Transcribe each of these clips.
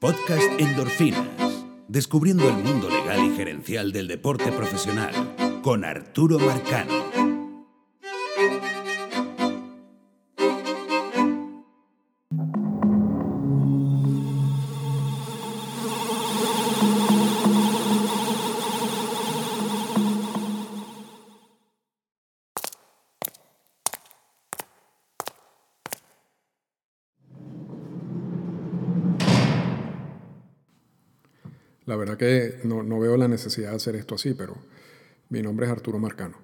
Podcast Endorfinas. Descubriendo el mundo legal y gerencial del deporte profesional. Con Arturo Marcano. La verdad que no, veo la necesidad de hacer esto así, pero mi nombre es Arturo Marcano.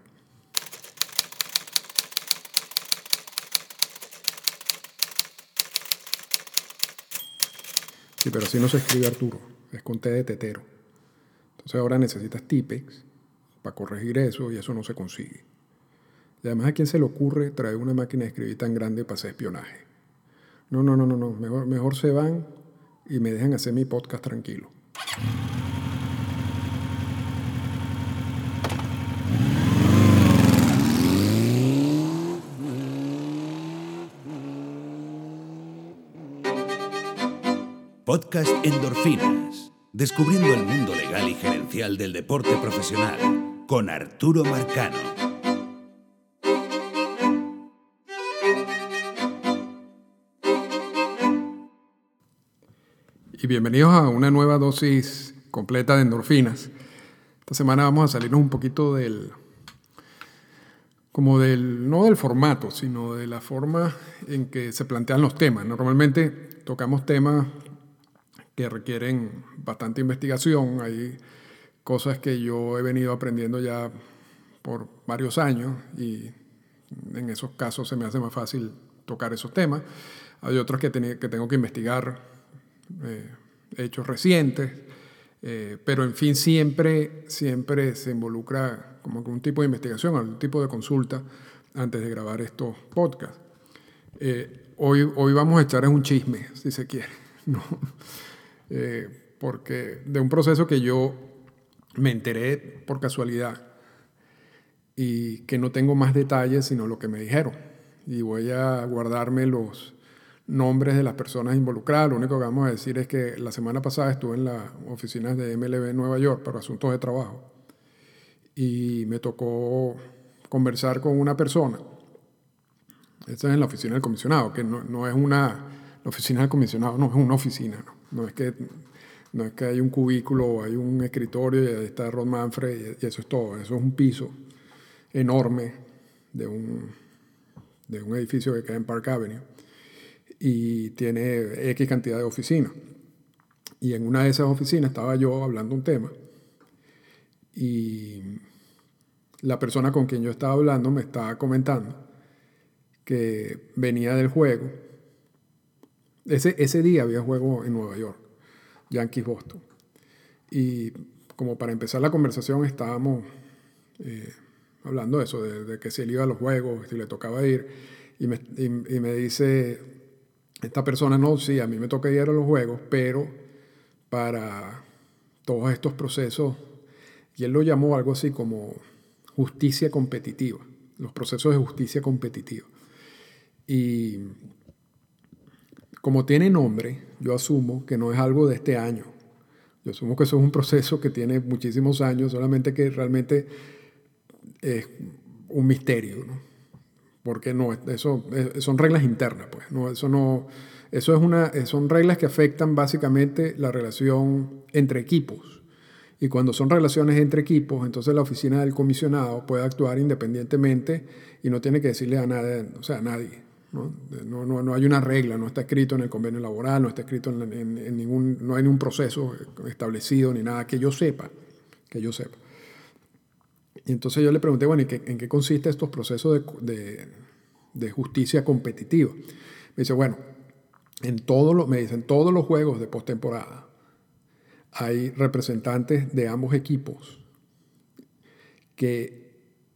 Sí, pero así no se escribe Arturo, es con T de tetero. Entonces ahora necesitas Tipex para corregir eso y eso no se consigue. Y además a quién se le ocurre traer una máquina de escribir tan grande para hacer espionaje. No, no, no, no, no. Mejor, mejor se van y me dejan hacer mi podcast tranquilo. Podcast Endorfinas. Descubriendo el mundo legal y gerencial del deporte profesional. Con Arturo Marcano. Y bienvenidos a una nueva dosis completa de endorfinas. Esta semana vamos a salirnos un poquito del, como del, no del formato, sino de la forma en que se plantean los temas. Normalmente tocamos temas que requieren bastante investigación, hay cosas que yo he venido aprendiendo ya por varios años y en esos casos se me hace más fácil tocar esos temas. Hay otros que, que tengo que investigar eh, hechos recientes, eh, pero en fin, siempre, siempre se involucra como un tipo de investigación, algún tipo de consulta antes de grabar estos podcasts. Eh, hoy, hoy vamos a echar un chisme, si se quiere, ¿no? Porque de un proceso que yo me enteré por casualidad y que no tengo más detalles sino lo que me dijeron. Y voy a guardarme los, nombres de las personas involucradas. Lo único que vamos a decir es que la semana pasada estuve en las oficinas de MLB en Nueva York para asuntos de trabajo y me tocó conversar con una persona. Esta es en la oficina del comisionado, que no, no, es una, la oficina del comisionado no es una oficina, no, es que no es que hay un cubículo, hay un escritorio y ahí está Rod Manfred y eso es todo. Eso es un piso enorme de un, de un edificio que queda en Park Avenue y tiene X cantidad de oficinas. Y en una de esas oficinas estaba yo hablando un tema y la persona con quien yo estaba hablando me estaba comentando que venía del juego. Ese, ese día había juego en Nueva York, Yankees Boston. Y como para empezar la conversación estábamos eh, hablando de eso, de, que si él iba a los juegos, si le tocaba ir. Y me, y me dice, esta persona no, sí, a mí me toca ir a los juegos, pero para todos estos procesos, y él lo llamó algo así como justicia competitiva, los procesos de justicia competitiva. Y como tiene nombre, yo asumo que no es algo de este año. Yo asumo que eso es un proceso que tiene muchísimos años, solamente que realmente es un misterio. ¿no? porque no, eso son reglas internas, pues, no, eso no, eso es una, son reglas que afectan básicamente la relación entre equipos. Y cuando son relaciones entre equipos, entonces la oficina del comisionado puede actuar independientemente y no tiene que decirle a nadie, o sea, a nadie. ¿No? No, no, hay una regla, no está escrito en el convenio laboral, no está escrito en, ningún, no hay ningún proceso establecido ni nada que yo sepa, que yo sepa. Y entonces yo le pregunté, bueno, ¿y qué, en qué consiste estos procesos de, de, justicia competitiva? Me dice, bueno, en todos los, todos los juegos de postemporada hay representantes de ambos equipos que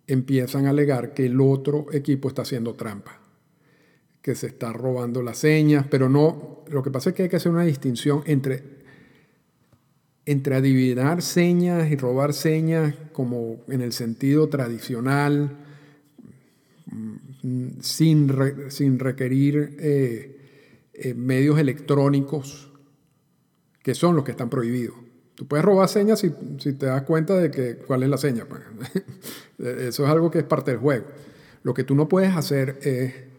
empiezan a alegar que el otro equipo está haciendo trampa, que se está robando las señas, pero no, lo que pasa es que hay que hacer una distinción entre entre adivinar señas y robar señas como en el sentido tradicional, mm, sin, sin requerir eh, eh, medios electrónicos que son los que están prohibidos. Tú puedes robar señas si, si te das cuenta de que, cuál es la seña. Eso es algo que es parte del juego. Lo que tú no puedes hacer es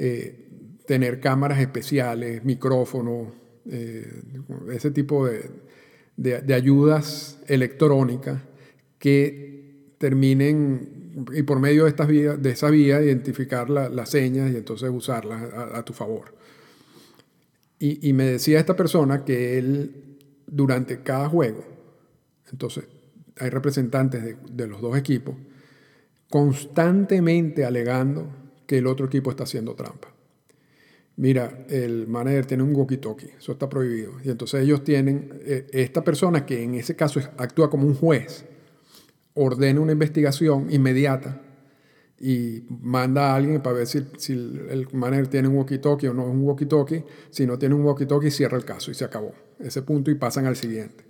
eh, tener cámaras especiales, micrófonos, eh, ese tipo de, de, ayudas electrónicas que terminen y por medio de, estas vías, de esa vía identificar las señas y entonces usarlas a, tu favor. Y, y, me decía esta persona que él durante cada juego, entonces hay representantes de, de los dos equipos, constantemente alegando que el otro equipo está haciendo trampa. Mira, el manager tiene un walkie-talkie, eso está prohibido. Y entonces ellos tienen, eh, esta persona que en ese caso actúa como un juez, ordena una investigación inmediata y manda a alguien para ver si, si el manager tiene un walkie-talkie o no es un walkie-talkie. Si no tiene un walkie-talkie, cierra el caso y se acabó. Ese punto y pasan al siguiente.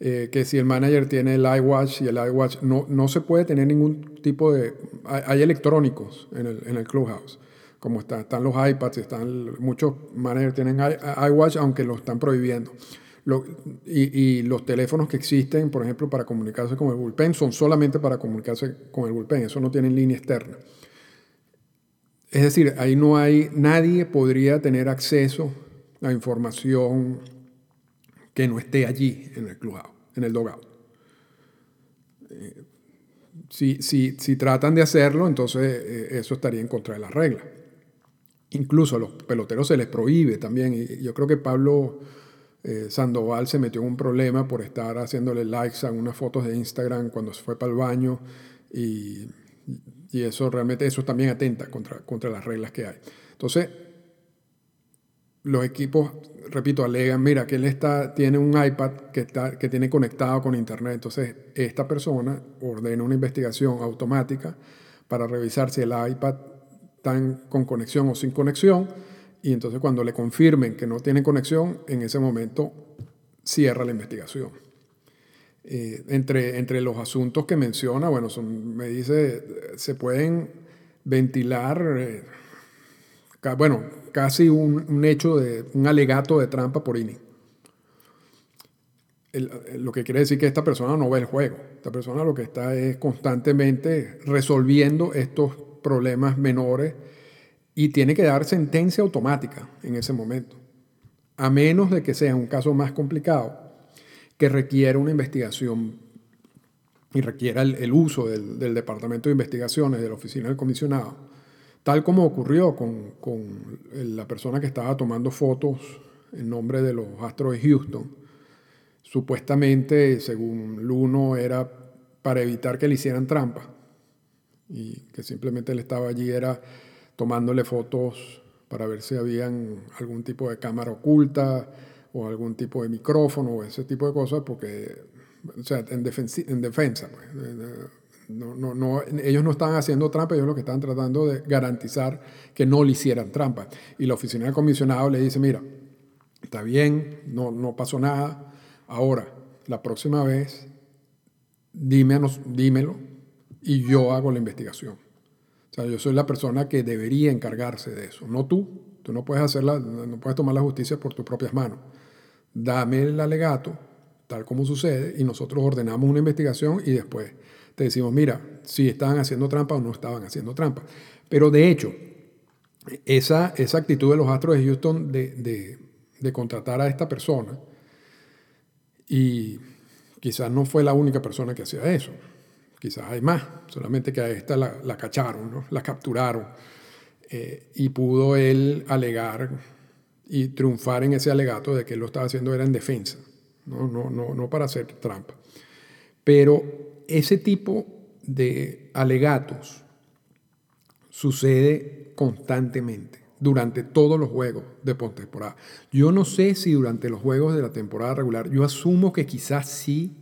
Eh, que si el manager tiene el iWatch y el iWatch, no, no se puede tener ningún tipo de... Hay, electrónicos en el, en el Clubhouse, como está, están los iPads, están, muchos managers tienen iWatch, aunque lo están prohibiendo. y, y, los teléfonos que existen, por ejemplo, para comunicarse con el bullpen, son solamente para comunicarse con el bullpen, eso no tiene línea externa. Es decir, ahí no hay, nadie podría tener acceso a información que no esté allí en el clubhouse, en el dogout. Eh, si, si, si, tratan de hacerlo, entonces eh, eso estaría en contra de las reglas. Incluso a los peloteros se les prohíbe también. Yo creo que Pablo eh, Sandoval se metió en un problema por estar haciéndole likes a unas fotos de Instagram cuando se fue para el baño. Y, y eso realmente, eso también atenta contra, contra las reglas que hay. Entonces, los equipos, repito, alegan, mira, que él está, tiene un iPad que, está, que tiene conectado con Internet. Entonces, esta persona ordena una investigación automática para revisar si el iPad está con conexión o sin conexión. Y entonces, cuando le confirmen que no tiene conexión, en ese momento cierra la investigación. Eh, entre, entre los asuntos que menciona, bueno, son, me dice, se pueden ventilar, eh, bueno, casi un, hecho de un alegato de trampa por inning. lo que quiere decir que esta persona no ve el juego. Esta persona lo que está es constantemente resolviendo estos problemas menores y tiene que dar sentencia automática en ese momento. A menos de que sea un caso más complicado que requiera una investigación y requiera el, uso del, del, Departamento de Investigaciones, de la Oficina del Comisionado, Tal como ocurrió con, la persona que estaba tomando fotos en nombre de los Astros de Houston. Supuestamente, según Luno, era para evitar que le hicieran trampa. Y que simplemente él estaba allí, era tomándole fotos para ver si habían algún tipo de cámara oculta o algún tipo de micrófono o ese tipo de cosas, porque, o sea, en, en defensa. Pues, no, no, no, ellos no estaban haciendo trampa, ellos lo que estaban tratando de garantizar que no le hicieran trampa. Y la oficina del comisionado le dice, mira, está bien, no, no pasó nada, ahora, la próxima vez, dímelo y yo hago la investigación. O sea, yo soy la persona que debería encargarse de eso, no tú. Tú no puedes hacerla, no puedes tomar la justicia por tus propias manos. Dame el alegato, tal como sucede, y nosotros ordenamos una investigación y después te decimos, mira, si estaban haciendo trampa o no estaban haciendo trampa. Pero de hecho, esa, esa actitud de los Astros de Houston de, contratar a esta persona, y quizás no fue la única persona que hacía eso, quizás hay más, solamente que a esta la, cacharon, la capturaron, eh, y pudo él alegar y triunfar en ese alegato de que lo estaba haciendo era en defensa, no, no, no, no para hacer trampa. Pero ese tipo de alegatos sucede constantemente durante todos los juegos de postemporada. Yo no sé si durante los juegos de la temporada regular, yo asumo que quizás sí,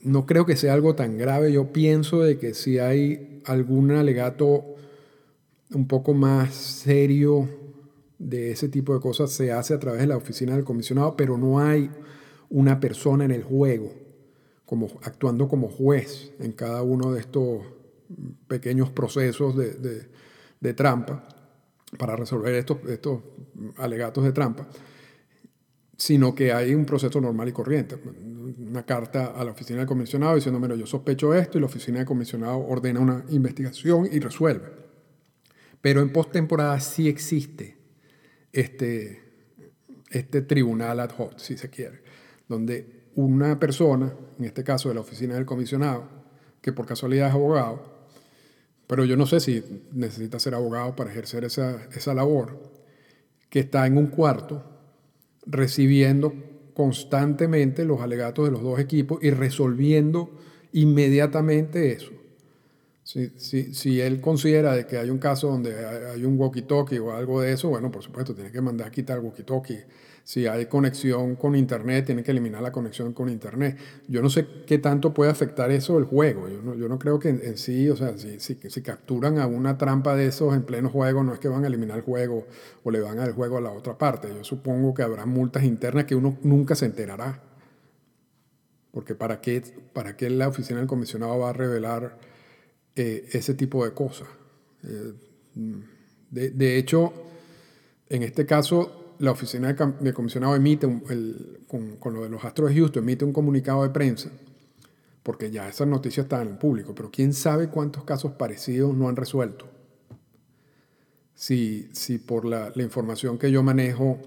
no creo que sea algo tan grave, yo pienso de que si hay algún alegato un poco más serio de ese tipo de cosas se hace a través de la oficina del comisionado, pero no hay una persona en el juego como, actuando como juez en cada uno de estos pequeños procesos de, trampa para resolver estos, estos alegatos de trampa. sino que hay un proceso normal y corriente. Una carta a la oficina del comisionado diciendo, mira, yo sospecho esto y la oficina del comisionado ordena una investigación y resuelve. Pero en postemporada sí existe este, este tribunal ad hoc, si se quiere, donde una persona, en este caso de la oficina del comisionado, que por casualidad es abogado, pero yo no sé si necesita ser abogado para ejercer esa, esa labor, que está en un cuarto recibiendo constantemente los alegatos de los dos equipos y resolviendo inmediatamente eso. Si, si, si, él considera de que hay un caso donde hay un walkie-talkie o algo de eso, bueno, por supuesto, tiene que mandar a quitar el walkie-talkie si hay conexión con Internet, tiene que eliminar la conexión con Internet. Yo no sé qué tanto puede afectar eso el juego. Yo no, yo no creo que en, sí, o sea, si, si, capturan a una trampa de esos en pleno juego, no es que van a eliminar el juego o le van al juego a la otra parte. Yo supongo que habrá multas internas que uno nunca se enterará. Porque ¿para qué, para qué la oficina del comisionado va a revelar eh, ese tipo de cosas? Eh, de, de hecho, en este caso, la oficina de comisionado emite, con, lo de los Astros de Houston, emite un comunicado de prensa, porque ya esas noticias están en el público, pero quién sabe cuántos casos parecidos no han resuelto. Si, si por la, la información que yo manejo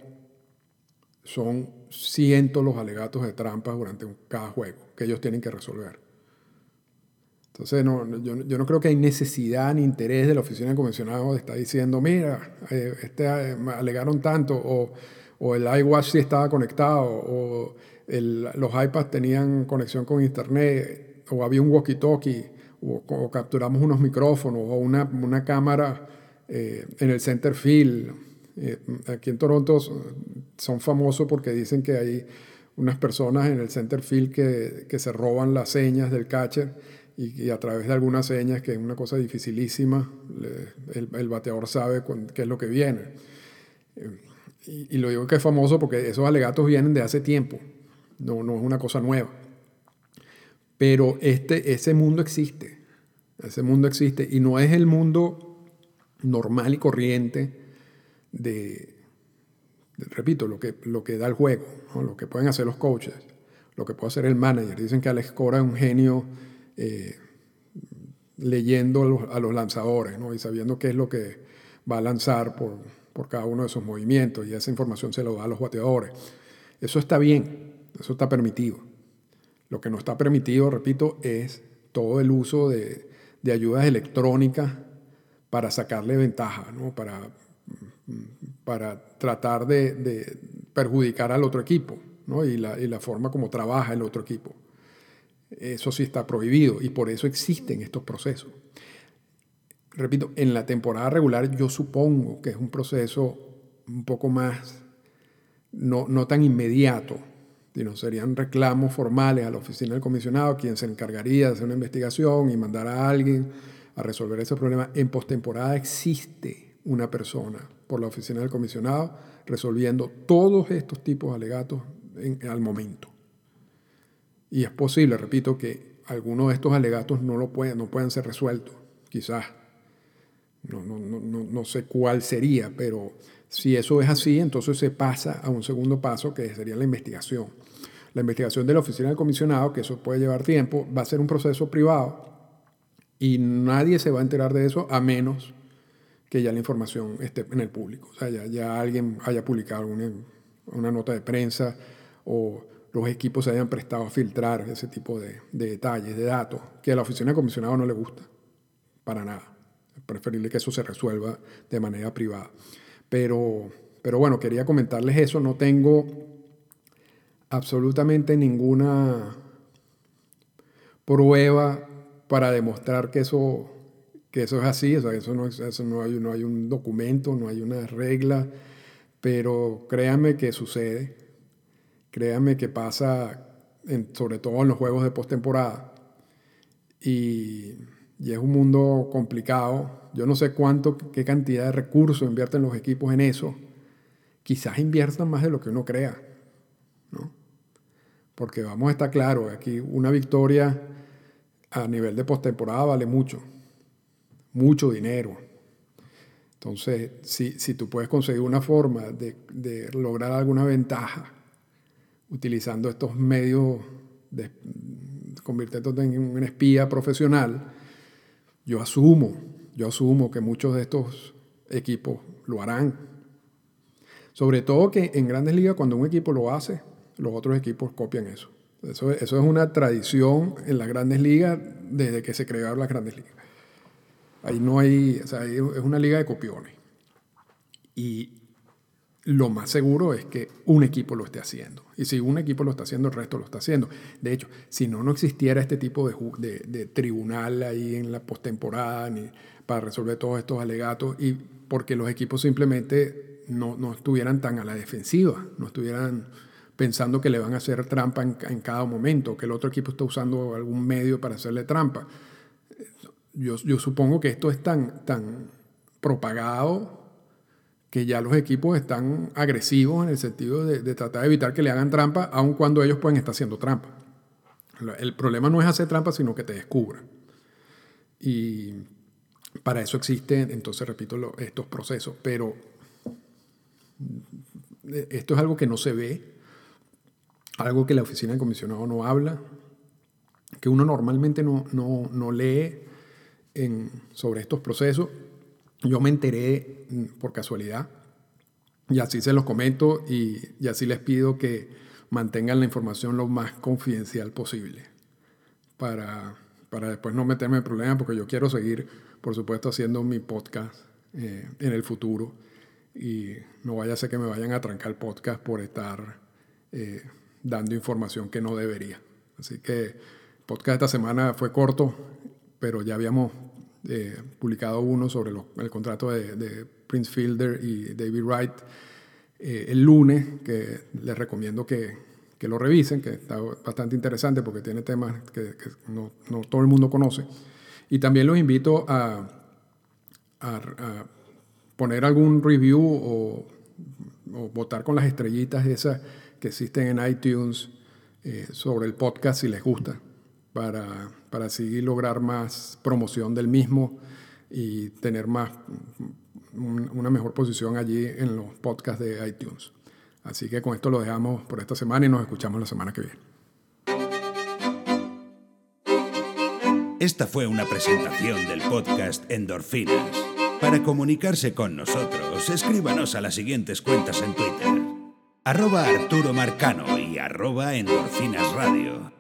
son cientos los alegatos de trampas durante cada juego que ellos tienen que resolver. Entonces, no, yo, yo, no creo que hay necesidad ni interés de la oficina de convencionado de estar diciendo, mira, eh, este, eh, me alegaron tanto, o, o, el iWatch sí estaba conectado, o el, los iPads tenían conexión con Internet, o había un walkie-talkie, o, capturamos unos micrófonos, o una, una cámara eh, en el center field. aquí en Toronto son famosos porque dicen que hay unas personas en el center field que, que se roban las señas del catcher y, a través de algunas señas, que es una cosa dificilísima, el, bateador sabe qué es lo que viene. Eh, y, lo digo que es famoso porque esos alegatos vienen de hace tiempo, no, no es una cosa nueva. Pero este, ese mundo existe, ese mundo existe y no es el mundo normal y corriente de, repito, lo que, lo que da el juego, lo que pueden hacer los coaches, lo que puede hacer el manager. Dicen que Alex Cora es un genio eh, leyendo a los, lanzadores ¿no? y sabiendo qué es lo que va a lanzar por, por cada uno de esos movimientos y esa información se lo da a los bateadores. Eso está bien, eso está permitido. Lo que no está permitido, repito, es todo el uso de, de ayudas electrónicas para sacarle ventaja, ¿no? para, para tratar de, de, perjudicar al otro equipo ¿no? y, la, y la forma como trabaja el otro equipo. Eso sí está prohibido y por eso existen estos procesos. Repito, en la temporada regular yo supongo que es un proceso un poco más, no, no tan inmediato, sino serían reclamos formales a la oficina del comisionado, quien se encargaría de hacer una investigación y mandar a alguien a resolver ese problema. En postemporada existe una persona por la oficina del comisionado resolviendo todos estos tipos de alegatos al momento. Y es posible, repito, que algunos de estos alegatos no, lo pueden, no puedan ser resueltos, quizás. No, no, no, no sé cuál sería, pero si eso es así, entonces se pasa a un segundo paso que sería la investigación. La investigación de la oficina del comisionado, que eso puede llevar tiempo, va a ser un proceso privado y nadie se va a enterar de eso a menos que ya la información esté en el público. O sea, ya, ya alguien haya publicado una, una nota de prensa o los equipos se hayan prestado a filtrar ese tipo de, detalles, de datos, que a la oficina de comisionado no le gusta, para nada. Es preferible que eso se resuelva de manera privada. Pero, pero bueno, quería comentarles eso. No tengo absolutamente ninguna prueba para demostrar que eso, que eso es así. O sea, eso no, eso no, hay, no hay un documento, no hay una regla, pero créanme que sucede Créanme que pasa, sobre todo en los juegos de postemporada. Y, y es un mundo complicado. Yo no sé cuánto, qué cantidad de recursos invierten los equipos en eso. Quizás inviertan más de lo que uno crea. ¿no? Porque vamos a estar claros, aquí una victoria a nivel de postemporada vale mucho. Mucho dinero. Entonces, si, si tú puedes conseguir una forma de, de lograr alguna ventaja utilizando estos medios, de, convirtiéndote en un espía profesional, yo asumo, yo asumo que muchos de estos equipos lo harán. Sobre todo que en grandes ligas cuando un equipo lo hace, los otros equipos copian eso. Eso, es una tradición en las grandes ligas desde que se crearon las grandes ligas. Ahí no hay, o sea, es una liga de copiones. Y lo más seguro es que un equipo lo esté haciendo. Y si un equipo lo está haciendo, el resto lo está haciendo. De hecho, si no, no existiera este tipo de, de, tribunal ahí en la postemporada ni para resolver todos estos alegatos y porque los equipos simplemente no, no estuvieran tan a la defensiva, no estuvieran pensando que le van a hacer trampa en, cada momento, que el otro equipo está usando algún medio para hacerle trampa. Yo, yo supongo que esto es tan, tan propagado que ya los equipos están agresivos en el sentido de, tratar de evitar que le hagan trampa, aun cuando ellos pueden estar haciendo trampa. El problema no es hacer trampa, sino que te descubran. Y para eso existen, entonces repito, estos procesos. Pero esto es algo que no se ve, algo que la oficina de comisionado no habla, que uno normalmente no, no, no lee sobre estos procesos. Yo me enteré mm, por casualidad y así se los comento y, y así les pido que mantengan la información lo más confidencial posible para, para después no meterme en problemas porque yo quiero seguir, por supuesto, haciendo mi podcast eh, en el futuro y no vaya a ser que me vayan a trancar el podcast por estar eh, dando información que no debería. Así que el podcast esta semana fue corto, pero ya habíamos eh, publicado uno sobre el contrato de, Prince Fielder y David Wright eh, el lunes, que les recomiendo que, que, lo revisen, que está bastante interesante porque tiene temas que, no, no, todo el mundo conoce. Y también los invito a, a, poner algún review o, votar con las estrellitas esas que existen en iTunes eh, sobre el podcast si les gusta, para, para así lograr más promoción del mismo y tener más, una mejor posición allí en los podcasts de iTunes. Así que con esto lo dejamos por esta semana y nos escuchamos la semana que viene. Esta fue una presentación del podcast Endorfinas. Para comunicarse con nosotros, escríbanos a las siguientes cuentas en Twitter arroba Arturo Marcano y arroba Endorfinas Radio.